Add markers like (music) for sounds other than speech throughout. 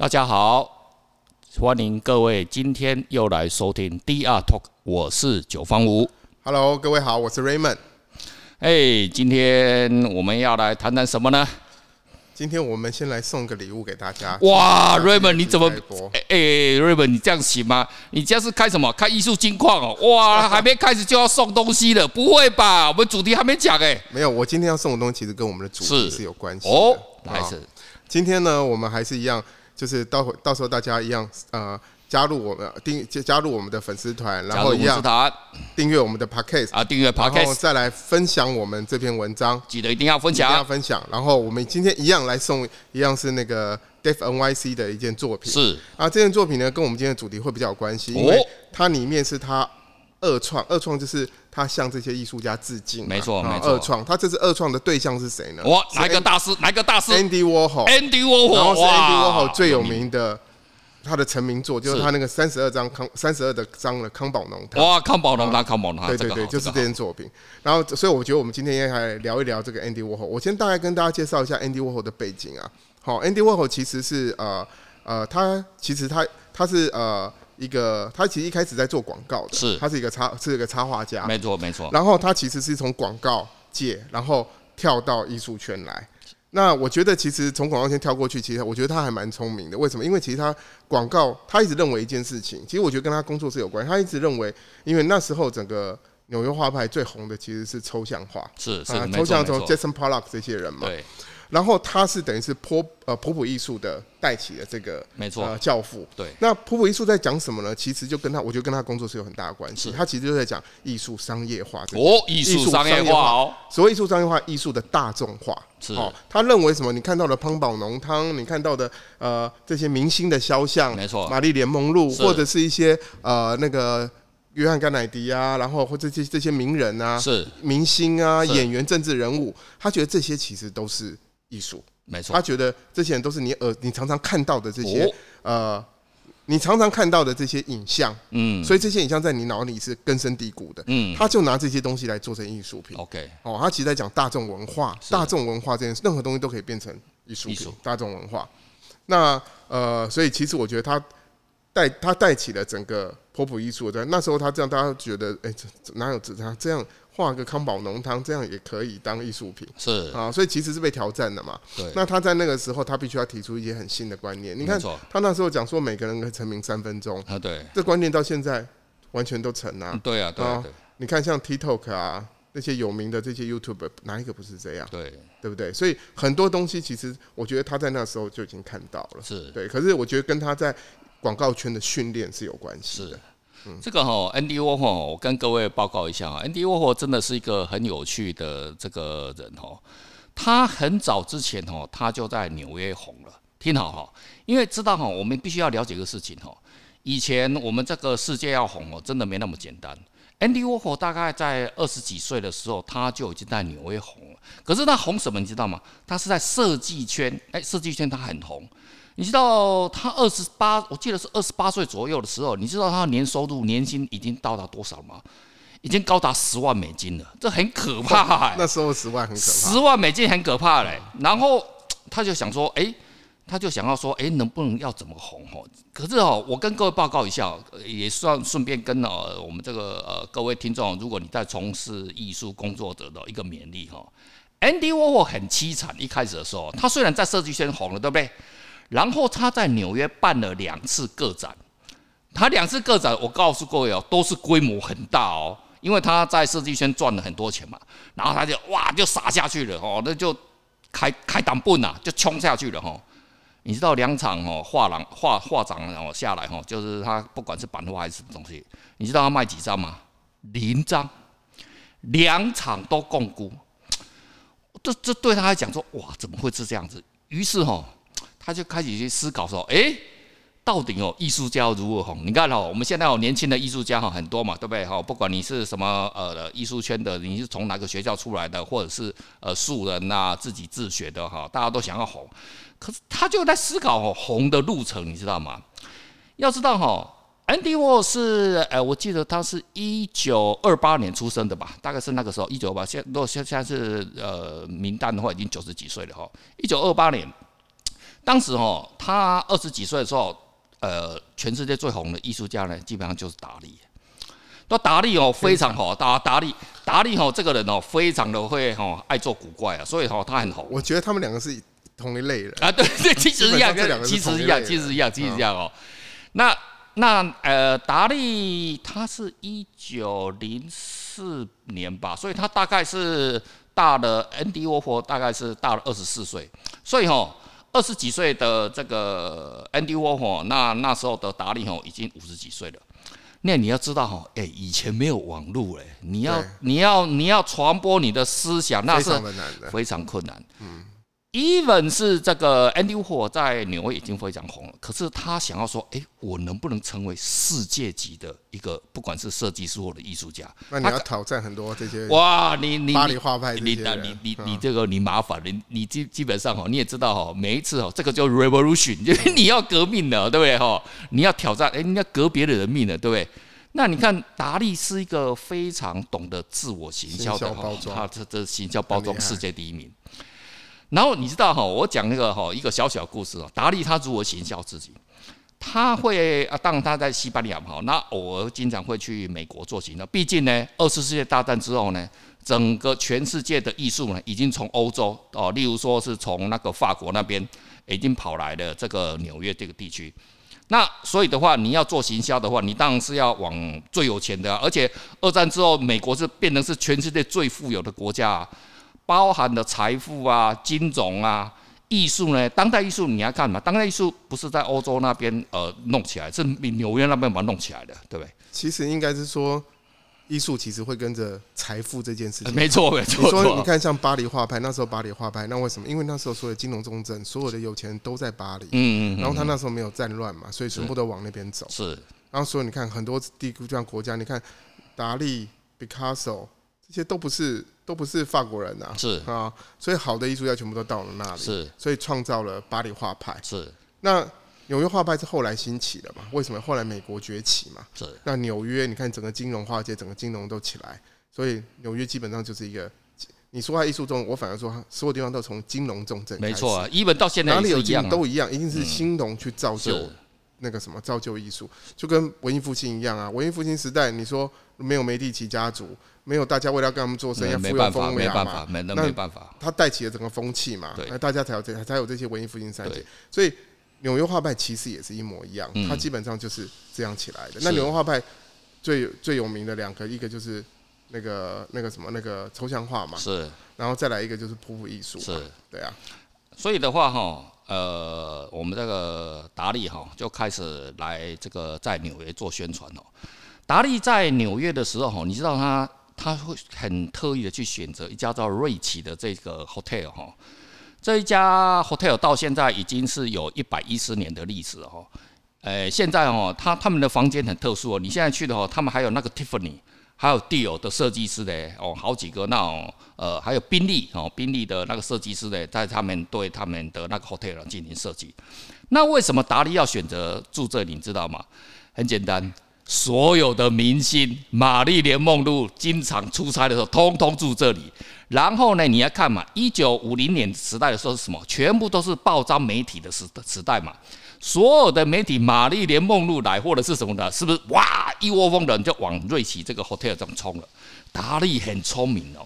大家好，欢迎各位今天又来收听 DR Talk，我是九方吴。Hello，各位好，我是 Raymond。哎，今天我们要来谈谈什么呢？今天我们先来送个礼物给大家。哇，Raymond，你怎么？哎哎，Raymond，你这样行吗？你这是开什么？开艺术金矿哦？哇，(laughs) 还没开始就要送东西了？不会吧？我们主题还没讲哎。没有，我今天要送的东西其实跟我们的主题是有关系的。哦，还是今天呢，我们还是一样。就是到到时候大家一样呃加入我们订加入我们的粉丝团，然后一样订阅我们的 podcast 啊，订阅 podcast，然后再来分享我们这篇文章，记得一定要分享，一定要分享。然后我们今天一样来送一样是那个 Def NYC 的一件作品，是。啊，这件作品呢跟我们今天的主题会比较有关系，因为它里面是它二创，二创就是。他向这些艺术家致敬，没错，没错。二创，他这次二创的对象是谁呢？哇，哪一个大师？哪一个大师？Andy Warhol，Andy Warhol，然后是 Andy Warhol 最有名的，他的成名作就是他那个三十二张康，三十二的张的康宝浓汤。哇，康宝浓汤，康宝浓汤，对对对，就是这件作品。然后，所以我觉得我们今天应该来聊一聊这个 Andy Warhol。我先大概跟大家介绍一下 Andy Warhol 的背景啊。好，Andy Warhol 其实是呃呃，他其实他他是呃。一个，他其实一开始在做广告的，是，他是一个插，是一个插画家，没错没错。然后他其实是从广告界，然后跳到艺术圈来。那我觉得其实从广告圈跳过去，其实我觉得他还蛮聪明的。为什么？因为其实他广告，他一直认为一件事情，其实我觉得跟他工作是有关系。他一直认为，因为那时候整个纽约画派最红的其实是抽象画，是是，抽象从 Jackson Pollock 这些人嘛。对。然后他是等于是波呃普普艺术的带起的这个没错呃教父对。那普普艺术在讲什么呢？其实就跟他我觉得跟他工作是有很大的关系。他其实就在讲艺术商业化哦，艺术商业化哦。所谓艺术商业化，艺术的大众化是哦。他认为什么？你看到的康宝浓汤，你看到的呃这些明星的肖像，没错，玛丽莲梦露，或者是一些呃那个约翰甘乃迪啊，然后或者这些这些名人啊，是明星啊，演员、政治人物，他觉得这些其实都是艺术。没错，他觉得这些人都是你耳，你常常看到的这些，哦、呃，你常常看到的这些影像，嗯，所以这些影像在你脑里是根深蒂固的，嗯，他就拿这些东西来做成艺术品，OK，哦，他其实在讲大众文化，大众文化这件事，任何东西都可以变成艺术品，大众文化。那呃，所以其实我觉得他带他带起了整个波普艺术，在那时候他这样，大家觉得，哎、欸，这哪有这样这样？画个康宝浓汤，这样也可以当艺术品，是啊，所以其实是被挑战的嘛。对，那他在那个时候，他必须要提出一些很新的观念。你看，他那时候讲说每个人可以成名三分钟啊，对，这观念到现在完全都成啊。对啊，对啊，你看像 TikTok 啊，那些有名的这些 YouTuber，哪一个不是这样？对，对不对？所以很多东西其实我觉得他在那时候就已经看到了，是对。可是我觉得跟他在广告圈的训练是有关系的。这个哈，Andy Warhol，我跟各位报告一下啊，Andy Warhol 真的是一个很有趣的这个人哦。他很早之前哦，他就在纽约红了。听好哈，因为知道哈，我们必须要了解一个事情哈。以前我们这个世界要红哦，真的没那么简单。Andy Warhol 大概在二十几岁的时候，他就已经在纽约红了。可是他红什么，你知道吗？他是在设计圈，哎，设计圈他很红。你知道他二十八，我记得是二十八岁左右的时候，你知道他的年收入年薪已经到达多少吗？已经高达十万美金了，这很可怕、(laughs) 欸。那时候十万很可怕，十万美金很可怕嘞、欸。然后他就想说，哎、欸，他就想要说，哎、欸，能不能要怎么红？哦，可是哦，我跟各位报告一下，也算顺便跟呃我们这个呃各位听众，如果你在从事艺术工作者的一个勉励哈。Andy Warhol 很凄惨，一开始的时候，他虽然在设计圈红了，对不对？然后他在纽约办了两次个展，他两次个展，我告诉各位哦，都是规模很大哦，因为他在设计圈赚了很多钱嘛，然后他就哇就撒下去了哦，那就开开档本呐，就冲下去了哈。你知道两场哦画廊画画展然后下来哈，就是他不管是版画还是什么东西，你知道他卖几张吗？零张，两场都共估，这这对他来讲说哇怎么会是这样子？于是哈。他就开始去思考说：“哎，到底哦，艺术家如何红？你看哦，我们现在有年轻的艺术家哈，很多嘛，对不对？哈，不管你是什么呃艺术圈的，你是从哪个学校出来的，或者是呃素人呐、啊，自己自学的哈，大家都想要红。可是他就在思考，红的路程，你知道吗？要知道哈，Andy War 是呃，我记得他是一九二八年出生的吧，大概是那个时候一九二八。现如果现现在是呃名单的话，已经九十几岁了哈，一九二八年。”当时哦，他二十几岁的时候，呃，全世界最红的艺术家呢，基本上就是达利。那达利哦，非常好，达达利达利哦，这个人哦，非常的会哦，爱做古怪啊，所以哦，他很红。我觉得他们两个是同一类人啊，对对，其实一样，其实一样，其实一样，其实一样哦。那那呃，达利他是一九零四年吧，所以他大概是大了 Andy Warhol 大概是大了二十四岁，所以哦，二十几岁的这个 Andy Warhol 那那时候的达利哦，已经五十几岁了。那你要知道哈，哎，以前没有网络哎，你要你要你要传播你的思想，那是非常困难。嗯。Even 是这个 Andy Warhol 在纽约已经非常红了，可是他想要说，哎，我能不能成为世界级的一个，不管是设计师或者艺术家？那你要挑战很多这些哇，你你巴黎画派你你你你你这个你麻烦，你你基基本上哈，你也知道哈，每一次哦，这个叫 revolution，(laughs) 就是你要革命了，对不对哈？你要挑战，哎，你要革别人的命了，对不对？那你看达利是一个非常懂得自我行销的哈，他这这行销包装世界第一名。然后你知道哈，我讲那个哈一个小小故事哦，达利他如何行销自己？他会啊，当他在西班牙哈，那偶尔经常会去美国做行销。毕竟呢，二次世界大战之后呢，整个全世界的艺术呢，已经从欧洲哦，例如说是从那个法国那边已经跑来了这个纽约这个地区。那所以的话，你要做行销的话，你当然是要往最有钱的，而且二战之后，美国是变成是全世界最富有的国家啊。包含的财富啊、金融啊、艺术呢？当代艺术你要看嘛？当代艺术不是在欧洲那边呃弄起来，是纽约那边把它弄起来的，对不对？其实应该是说，艺术其实会跟着财富这件事情。没错，没错。你说你看像巴黎画派，那时候巴黎画派，那为什么？因为那时候所有金融重镇，所有的有钱人都在巴黎。嗯嗯。然后他那时候没有战乱嘛，所以全部都往那边走。是。然后所以你看很多地这样国家，你看达利、毕卡索这些都不是。都不是法国人呐，是啊，所以好的艺术家全部都到了那里，是，所以创造了巴黎画派，是。那纽约画派是后来兴起的嘛？为什么后来美国崛起嘛？是。那纽约，你看整个金融化界，整个金融都起来，所以纽约基本上就是一个，你说它艺术中，我反而说所有地方都从金融重镇，没错啊，一本到现在哪里有金融都一样，一定是兴农去造就那个什么造就艺术，就跟文艺复兴一样啊。文艺复兴时代，你说没有梅第奇家族。没有，大家为了要跟他们做生意，富有风雅嘛，那没办法，他带起了整个风气嘛，那大家才有这才有这些文艺复兴三杰。所以纽约画派其实也是一模一样，它基本上就是这样起来的。那纽约画派最最有名的两个，一个就是那个那个什么那个抽象画嘛，是，然后再来一个就是普普艺术，是，对啊。所以的话哈，呃，我们这个达利哈就开始来这个在纽约做宣传哦。达利在纽约的时候哈，你知道他。他会很特意的去选择一家叫瑞奇的这个 hotel 哈，这一家 hotel 到现在已经是有一百一十年的历史了哈。呃，现在哦，他他们的房间很特殊哦，你现在去的话，他们还有那个 Tiffany，还有 d 友的设计师的哦，好几个那种呃，还有宾利哦，宾利的那个设计师的，在他们对他们的那个 hotel 进行设计。那为什么达利要选择住这里？你知道吗？很简单。所有的明星，玛丽莲梦露经常出差的时候，通通住这里。然后呢，你要看嘛，一九五零年时代的时候是什么？全部都是报章媒体的时时代嘛。所有的媒体，玛丽莲梦露来或者是什么的，是不是哇，一窝蜂的人就往瑞奇这个 hotel 这么冲了？达利很聪明哦。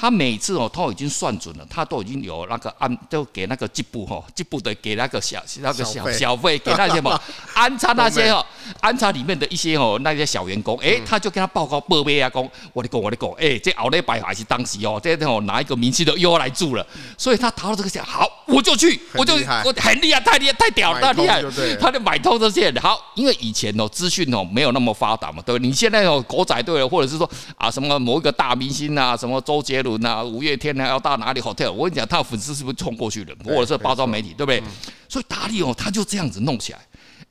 他每次哦，都已经算准了，他都已经有那个安，就给那个吉布哈，吉布的给那个小那个小小费，给那些嘛，(laughs) 安插那些哦，安插里面的一些哦，那些小员工，哎，他就跟他报告报备啊，讲我的讲我的讲，哎，这奥利百还是当时哦，这哦哪一个明星的又要来住了，所以他逃到这个钱，好，我就去，我就我很厉害，太厉害，太屌了，太厉害，他就买通这些人，好，因为以前哦资讯哦没有那么发达嘛，对不对？你现在哦狗仔队，或者是说啊什么某一个大明星啊，什么周杰伦。那五月天呢？要到哪里 hotel？我跟你讲，他的粉丝是不是冲过去的？或者是包装媒体，对不对？所以达利哦，他就这样子弄起来。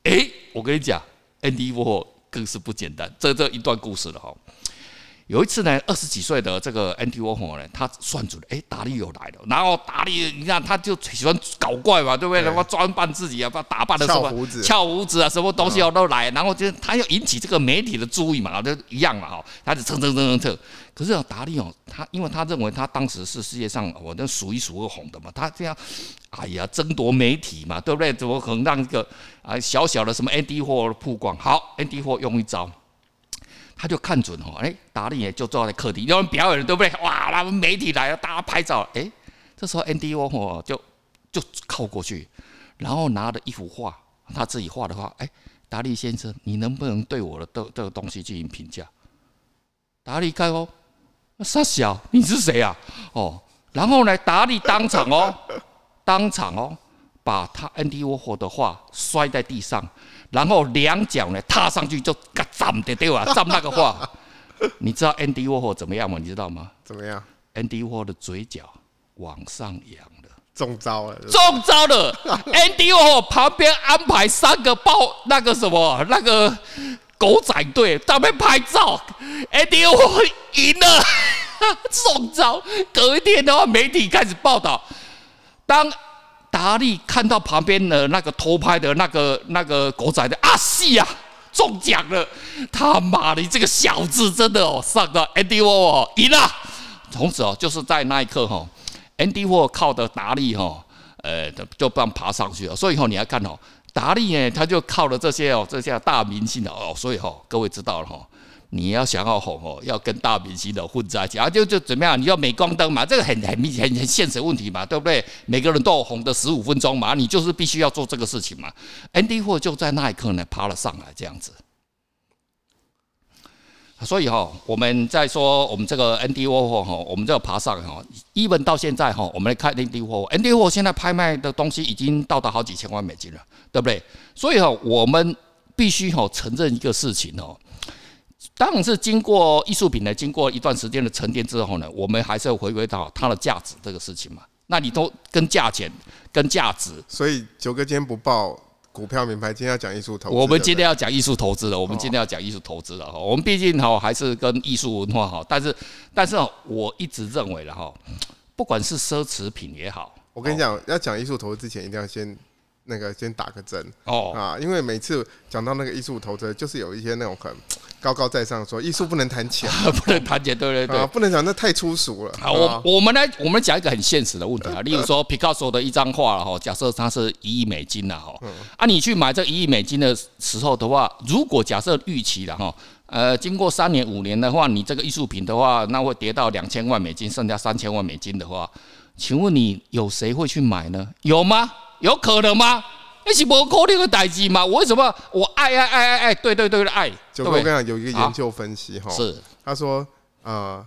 哎，我跟你讲，Andy Warhol 更是不简单。这这一段故事了哈。有一次呢，二十几岁的这个 Andy Warhol 呢，他算准了，哎，达利又来了。然后达利，你看他就喜欢搞怪嘛，对不对？然后装扮自己啊，把打扮的什么，翘胡子，翘胡子啊，什么东西都来。然后就他要引起这个媒体的注意嘛，就一样嘛，哈，他就蹭蹭蹭蹭蹭。可是达利哦，他因为他认为他当时是世界上我那数一数二红的嘛，他这样，哎呀，争夺媒体嘛，对不对？怎么可能让一个啊小小的什么 Andy Warhol 曝光？好，Andy Warhol 用一招。他就看准哦，哎，达利也就坐在客厅，有人表演了，对不对？哇，那媒体来了，大家拍照。哎，这时候 Andy Warhol 就就靠过去，然后拿着一幅画，他自己画的画。哎，达利先生，你能不能对我的这这个东西进行评价？达利看哦，傻小，你是谁啊？哦，然后呢，达利当场哦，当场哦，把他 Andy Warhol 的画摔在地上。然后两脚呢踏上去就嘎站的对吧？(laughs) 站那个话，你知道 Andy Warhol 怎么样吗？你知道吗？怎么样？Andy Warhol 的嘴角往上扬了，中招了，中招了！(laughs) Andy Warhol 旁边安排三个包那个什么那个狗仔队他们拍照，Andy Warhol 赢了，(laughs) 中招！隔一天的话，媒体开始报道，当。达利看到旁边的那个偷拍的那个那个狗仔的啊，是呀，中奖了！他妈的，这个小子真的哦，上到 Andy Warhol 赢了。从此哦，就是在那一刻哈，Andy w a r 靠着达利哈，呃，就这样爬上去了。所以以后你来看哦，达利呢，他就靠了这些哦，这些大明星的哦，所以哈，各位知道了哈。你要想要红哦，要跟大明星的混在一起啊，就就怎么样？你要镁光灯嘛，这个很很很很现实问题嘛，对不对？每个人都有红的十五分钟嘛，你就是必须要做这个事情嘛。N D 货就在那一刻呢，爬了上来，这样子。所以哈，我们在说我们这个 Andy w a r h o 哈，我们这个爬上哈，even 到现在哈，我们来看 Andy w a r h o Andy w a r h o 现在拍卖的东西已经到达好几千万美金了，对不对？所以哈，我们必须哈承认一个事情哦。当然是经过艺术品呢，经过一段时间的沉淀之后呢，我们还是要回归到它的价值这个事情嘛。那你都跟价钱、跟价值，所以九哥今天不报股票名牌，今天要讲艺术投资。我们今天要讲艺术投资了，我们今天要讲艺术投资了哈。我们毕竟哈还是跟艺术文化哈，但是但是我一直认为了哈，不管是奢侈品也好，我跟你讲，要讲艺术投资之前，一定要先。那个先打个针哦。啊，因为每次讲到那个艺术投资，就是有一些那种很高高在上说艺术不能谈钱，(laughs) 不能谈钱，对对？对，不能讲那太粗俗了。好，我我们来我们讲一个很现实的问题啊，(laughs) 例如说皮卡索的一张画哈，假设它是一亿美金了哈，啊，你去买这一亿美金的时候的话，如果假设预期了哈，呃，经过三年五年的话，你这个艺术品的话，那会跌到两千万美金，剩下三千万美金的话，请问你有谁会去买呢？有吗？有可能吗？那是不可能的代志嘛？我为什么我爱爱爱爱爱？对对对的爱。九哥，我跟你讲，有一个研究分析哈，是他说，呃，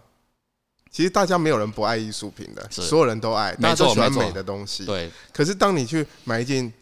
其实大家没有人不爱艺术品的，所有人都爱，大家都喜欢美的东西。对。可是当你去买一件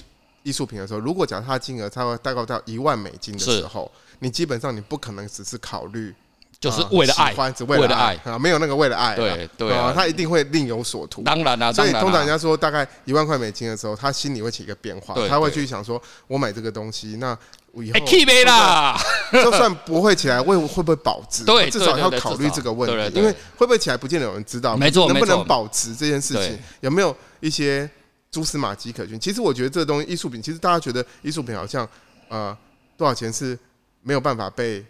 艺术品的时候，如果假设它金额差不多大概到一万美金的时候，你基本上你不可能只是考虑。就是为了爱，只为了爱啊，没有那个为了爱，对对啊，他一定会另有所图。当然了，所以通常人家说大概一万块美金的时候，他心里会起一个变化，他会去想说，我买这个东西，那我以后 (laughs) 就算不会起来，会会不会保值？对，至少要考虑这个问题，因为会不会起来，不见得有人知道。没错，能不能保值这件事情，有没有一些蛛丝马迹可循？其实我觉得这个东西，艺术品，其实大家觉得艺术品好像呃多少钱是没有办法被。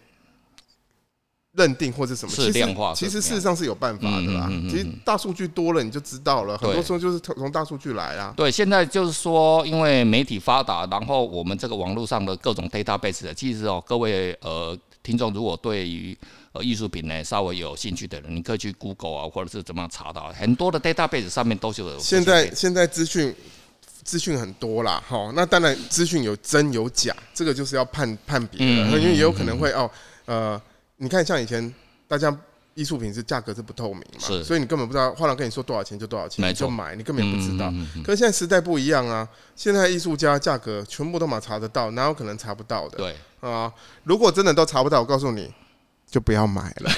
认定或者什么，其实其实事实上是有办法的啦。其实大数据多了，你就知道了。很多时候就是从大数据来啊。对，现在就是说，因为媒体发达，然后我们这个网络上的各种 database，其实哦，各位呃听众，如果对于呃艺术品呢稍微有兴趣的人，你可以去 Google 啊，或者是怎么样查到很多的 database 上面都是有。现在现在资讯资讯很多啦，好，那当然资讯有真有假，这个就是要判判别的，因为也有可能会哦呃。你看，像以前大家艺术品是价格是不透明嘛，是所以你根本不知道画廊跟你说多少钱就多少钱，你就买，你根本也不知道。可是现在时代不一样啊，现在艺术家价格全部都嘛查得到，哪有可能查不到的？对啊，如果真的都查不到，我告诉你，就不要买了。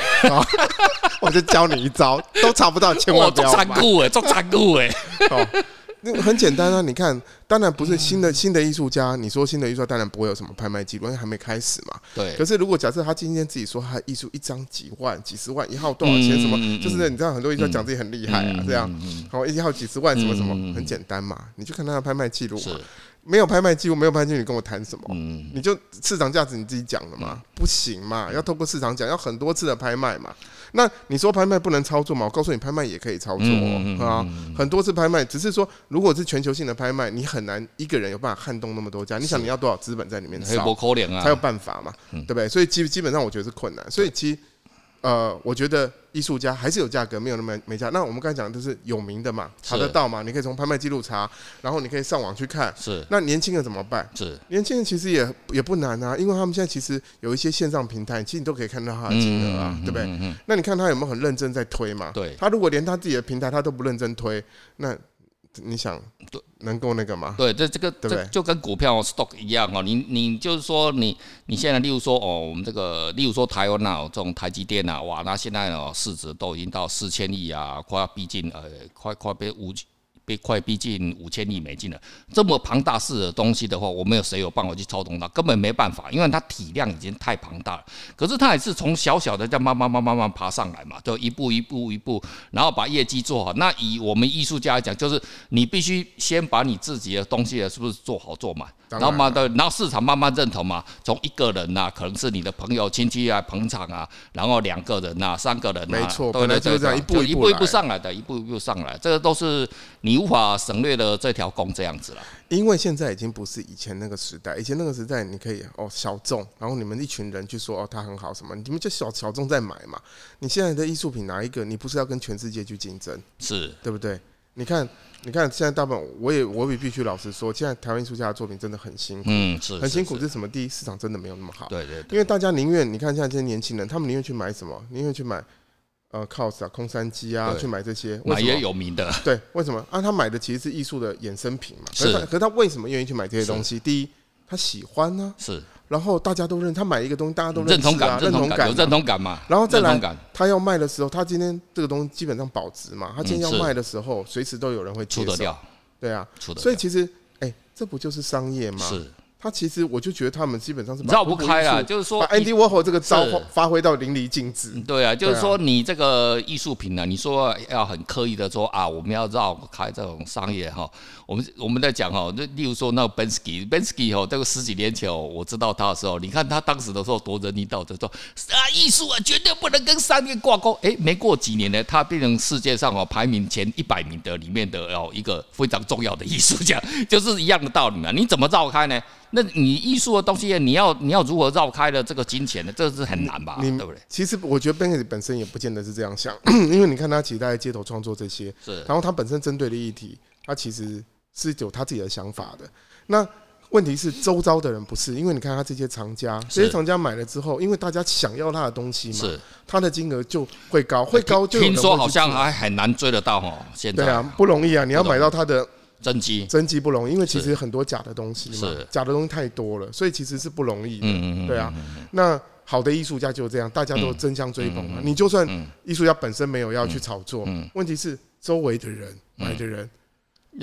(laughs) 我就教你一招，都查不到，千万不要买。做残酷哎，做残酷哎。(laughs) 那很简单啊，你看，当然不是新的新的艺术家，你说新的艺术家当然不会有什么拍卖记录，因为还没开始嘛。对。可是如果假设他今天自己说他艺术一张几万、几十万，一号多少钱什么，就是你知道很多艺术家讲自己很厉害啊，这样，好一号几十万什么什么，很简单嘛，你就看他的拍卖记录嘛。没有拍卖记录，没有拍卖记录，你跟我谈什么？嗯，你就市场价值你自己讲的嘛，不行嘛，要透过市场讲，要很多次的拍卖嘛。那你说拍卖不能操作嘛？我告诉你，拍卖也可以操作啊，很多次拍卖，只是说如果是全球性的拍卖，你很难一个人有办法撼动那么多家。你想你要多少资本在里面烧，才有办法嘛，对不对？所以基基本上我觉得是困难。所以其实。呃，我觉得艺术家还是有价格，没有那么没价。那我们刚才讲的都是有名的嘛，查得到嘛，你可以从拍卖记录查，然后你可以上网去看。是。那年轻人怎么办？是。年轻人其实也也不难啊，因为他们现在其实有一些线上平台，其实你都可以看到他的金额啊，对不对？那你看他有没有很认真在推嘛？对。他如果连他自己的平台他都不认真推，那。你想能够那个吗？对，这这个对对这就跟股票 stock 一样哦。你你就是说你你现在例如说哦，我们这个例如说台湾啊，这种台积电啊，哇，那现在哦市值都已经到四千亿啊，快要逼近呃，快快被五。快逼近五千亿美金了，这么庞大式的东西的话，我们有谁有办法去操纵它，根本没办法，因为它体量已经太庞大了。可是它也是从小小的这样慢慢慢慢慢慢爬上来嘛，就一步一步一步，然后把业绩做好。那以我们艺术家来讲，就是你必须先把你自己的东西是不是做好做满。然后嘛，对，然后市场慢慢认同嘛，从一个人呐、啊，可能是你的朋友亲戚啊捧场啊，然后两个人呐、啊，三个人呐、啊，没错，对对对，一步一步上来的，一步一步上来，这个都是你无法省略的这条工这样子了。因为现在已经不是以前那个时代，以前那个时代你可以哦小众，然后你们一群人去说哦它很好什么，你们就小小众在买嘛。你现在的艺术品哪一个，你不是要跟全世界去竞争？是对不对？你看。你看，现在大部分我也我也必须老实说，现在台湾艺术家的作品真的很辛苦，嗯，是，很辛苦。是什么？第一，市场真的没有那么好，对对。因为大家宁愿你看，现在这些年轻人，他们宁愿去买什么？宁愿去买呃，COS 啊，空山鸡啊，去买这些，买也有名的。对，为什么？啊，他买的其实是艺术的衍生品嘛。是。可是他为什么愿意去买这些东西？第一，他喜欢呢。是。然后大家都认，他买一个东西，大家都认同感，认同感，有认同感嘛？然后再来，他要卖的时候，他今天这个东西基本上保值嘛？他今天要卖的时候，随时都有人会出得掉。对啊，所以其实，哎，这不就是商业吗？是。他其实，我就觉得他们基本上是绕不开啊，就是说把 Andy Warhol 这个招发挥到淋漓尽致。对啊，就是说你这个艺术品呢，你说要很刻意的说啊，我们要绕开这种商业哈。我们我们在讲哈，就例如说那个 Bensky，Bensky 哦，这个十几年前哦我知道他的时候，你看他当时的时候多仁义道德，说啊，艺术啊绝对不能跟商业挂钩。哎，没过几年呢，他变成世界上哦排名前一百名的里面的哦一个非常重要的艺术家，(laughs) 就是一样的道理嘛。你怎么绕开呢？那你艺术的东西，你要你要如何绕开了这个金钱呢？这是很难吧？对不对？其实我觉得 Banksy 本身也不见得是这样想，(clears throat) 因为你看他其实在街头创作这些，是，然后他本身针对的议题，他其实。是有他自己的想法的，那问题是周遭的人不是，因为你看他这些藏家，这些藏家买了之后，因为大家想要他的东西嘛，是他的金额就会高，会高就听说好像还很难追得到哦，现在对啊，不容易啊，你要买到他的真机，真机不容易，因为其实很多假的东西嘛，假的东西太多了，所以其实是不容易的，对啊，那好的艺术家就这样，大家都争相追捧嘛，你就算艺术家本身没有要去炒作，问题是周围的人买的人。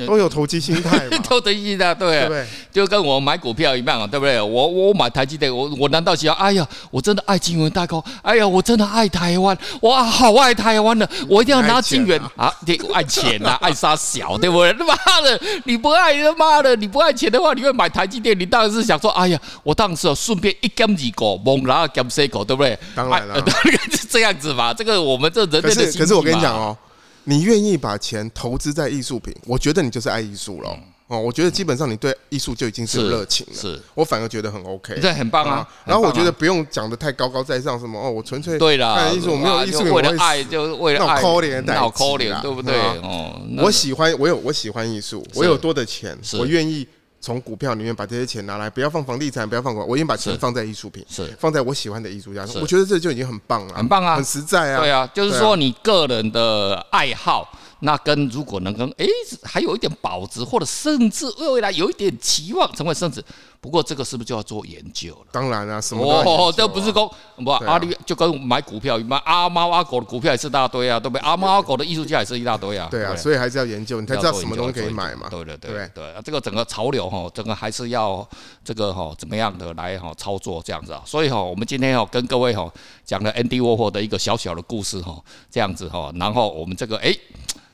都有投机心态，(laughs) 都投机心态，对，对，就跟我买股票一样啊，对不对？我我买台积电，我我难道想，哎呀，我真的爱金圆代工，哎呀，我真的爱台湾，哇，好爱台湾的，我一定要拿金圆啊，你爱钱啊，(laughs) 爱杀小，对不对？他妈的，你不爱他妈的，你不爱钱的话，你会买台积电？你当然是想说，哎呀，我当时顺便一减二个，猛然后减三个，对不对？当然了，(laughs) 是这样子嘛。这个我们这人类的可是。可是我跟你讲哦。你愿意把钱投资在艺术品，我觉得你就是爱艺术了哦。我觉得基本上你对艺术就已经是有热情了。是，我反而觉得很 OK，这很棒啊。然后我觉得不用讲的太高高在上，什么哦，我纯粹对了，看艺术，我没有艺术品，为了爱就为了爱，好可怜，好可怜，对不对？哦，我喜欢，我有我喜欢艺术，我有多的钱，我愿意。从股票里面把这些钱拿来，不要放房地产，不要放股，我已经把钱放在艺术品，是放在我喜欢的艺术家。我觉得这就已经很棒了，很棒啊，很实在啊。对啊，就是说你个人的爱好，那跟如果能跟哎、欸、还有一点保值，或者甚至未来有一点期望成为升值。不过这个是不是就要做研究了？当然啊，什么哦，这不是说不阿里就跟买股票买，阿猫阿狗的股票也是一大堆啊，对不对？阿猫阿狗的艺术家也是一大堆啊。对啊，所以还是要研究，你才知道什么东西可以买嘛。对对对对对，这个整个潮流哈，整个还是要这个哈怎么样的来哈操作这样子啊。所以哈，我们今天哈跟各位哈讲了 Andy Warhol 的一个小小的故事哈，这样子哈，然后我们这个哎。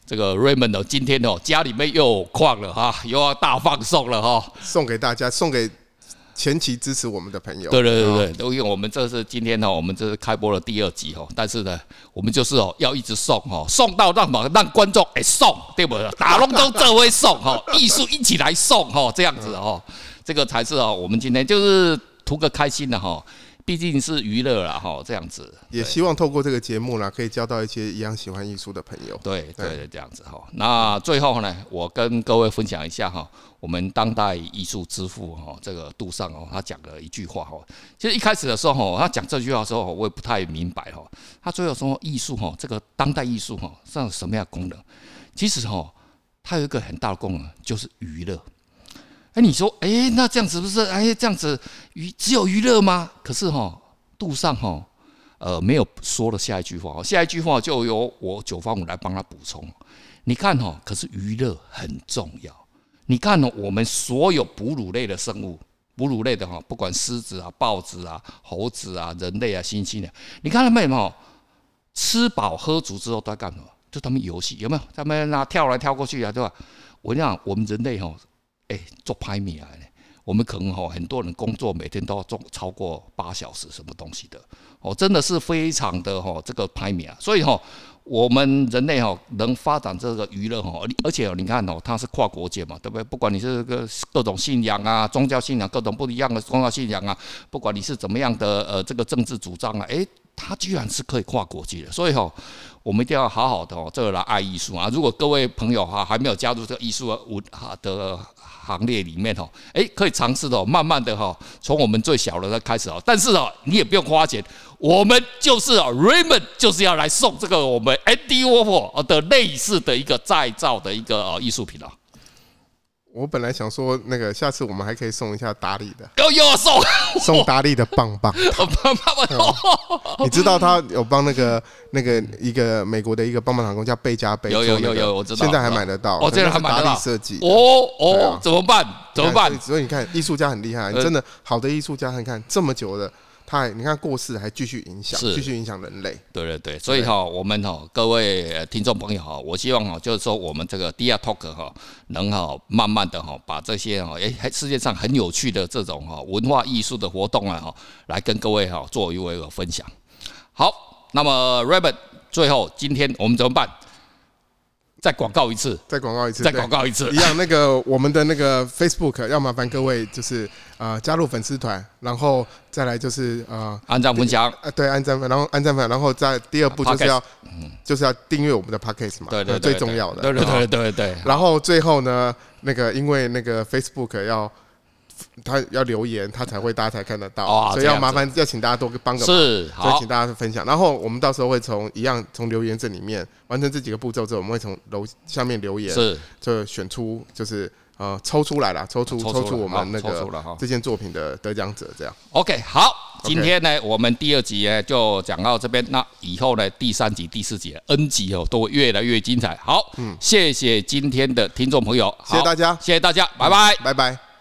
这个 Raymond 今天哦，家里面又有矿了哈，又要大放送了哈，送给大家，送给前期支持我们的朋友。对对对对，都因为我们这是今天呢，我们这是开播了第二集哦，但是呢，我们就是哦，要一直送哦，送到让让让观众哎送，对不对？(laughs) 打龙舟这会送哈，艺术一起来送哈，这样子哦，这个才是哦，我们今天就是图个开心的哈。毕竟是娱乐了哈，这样子也希望透过这个节目呢，可以交到一些一样喜欢艺术的朋友。对对，这样子哈。那最后呢，我跟各位分享一下哈，我们当代艺术之父哈，这个杜尚哦，他讲了一句话哈。其实一开始的时候，他讲这句话的时候，我也不太明白哈。他最后说艺术哈，这个当代艺术哈，是有什么样的功能？其实哈，它有一个很大的功能，就是娱乐。哎，你说，哎，那这样子不是，哎，这样子娱只有娱乐吗？可是哈，杜尚哈，呃，没有说了下一句话，下一句话就由我九方五来帮他补充。你看哈，可是娱乐很重要。你看呢，我们所有哺乳类的生物，哺乳类的哈，不管狮子啊、豹子啊、猴子啊、人类啊、猩猩的，你看他们有没有吃饱喝足之后都在干什么？就他们游戏有没有？他们那跳来跳过去啊，对吧？我跟你讲我们人类哈。哎，做拍米啊！我们可能哈，很多人工作每天都要做超过八小时，什么东西的哦，真的是非常的哈，这个拍米啊。所以哈，我们人类哈能发展这个娱乐哈，而且你看哦，它是跨国界嘛，对不对？不管你是个各种信仰啊，宗教信仰各种不一样的宗教信仰啊，不管你是怎么样的呃这个政治主张啊，哎，它居然是可以跨国界的。所以哈，我们一定要好好的哦，这个来爱艺术啊。如果各位朋友哈还没有加入这个艺术的文哈的。行列里面哦，诶，可以尝试的，慢慢的哈，从我们最小的开始哦。但是哦，你也不用花钱，我们就是啊，Raymond 就是要来送这个我们 Andy Warhol 的类似的一个再造的一个呃艺术品了。我本来想说，那个下次我们还可以送一下达利的，(laughs) 又送送达利的棒棒糖，(laughs) 棒棒糖。你知道他有帮那个那个一个美国的一个棒棒糖工叫贝加贝，有有有有，我知道，现在还买得到。哦，这个还买得到。达利设计。哦哦，怎么办？怎么办？所以你看，艺术家很厉害，真的好的艺术家，你看这么久的。他还，你看过世还继续影响，继续影响人类。对对对，所以哈，我们哈各位听众朋友哈，我希望哈就是说我们这个 Dear Talk 哈，能哈慢慢的哈把这些哈哎世界上很有趣的这种哈文化艺术的活动啊哈，来跟各位哈做一个分享。好，那么 Raymond 最后今天我们怎么办？再广告一次，再广告一次，再广告一次，一样。那个我们的那个 Facebook 要麻烦各位就是呃加入粉丝团，然后再来就是呃按赞分享，呃对，按赞，然后按赞分享，然后再第二步就是要就是要订阅我们的 Podcast 嘛，对对，最重要的，对对对对对。然后最后呢，那个因为那个 Facebook 要。他要留言，他才会大家才看得到，哦、所以要麻烦要请大家多帮个忙，是，所以请大家分享。然后我们到时候会从一样从留言这里面完成这几个步骤之后，我们会从楼下面留言，是，就选出就是呃抽出来了，抽出抽出，抽出我们那个这件作品的得奖者这样。OK，好，今天呢我们第二集呢就讲到这边，那以后呢第三集、第四集 N 集哦都会越来越精彩。好，嗯，谢谢今天的听众朋友，谢谢大家，谢谢大家，拜拜，拜拜。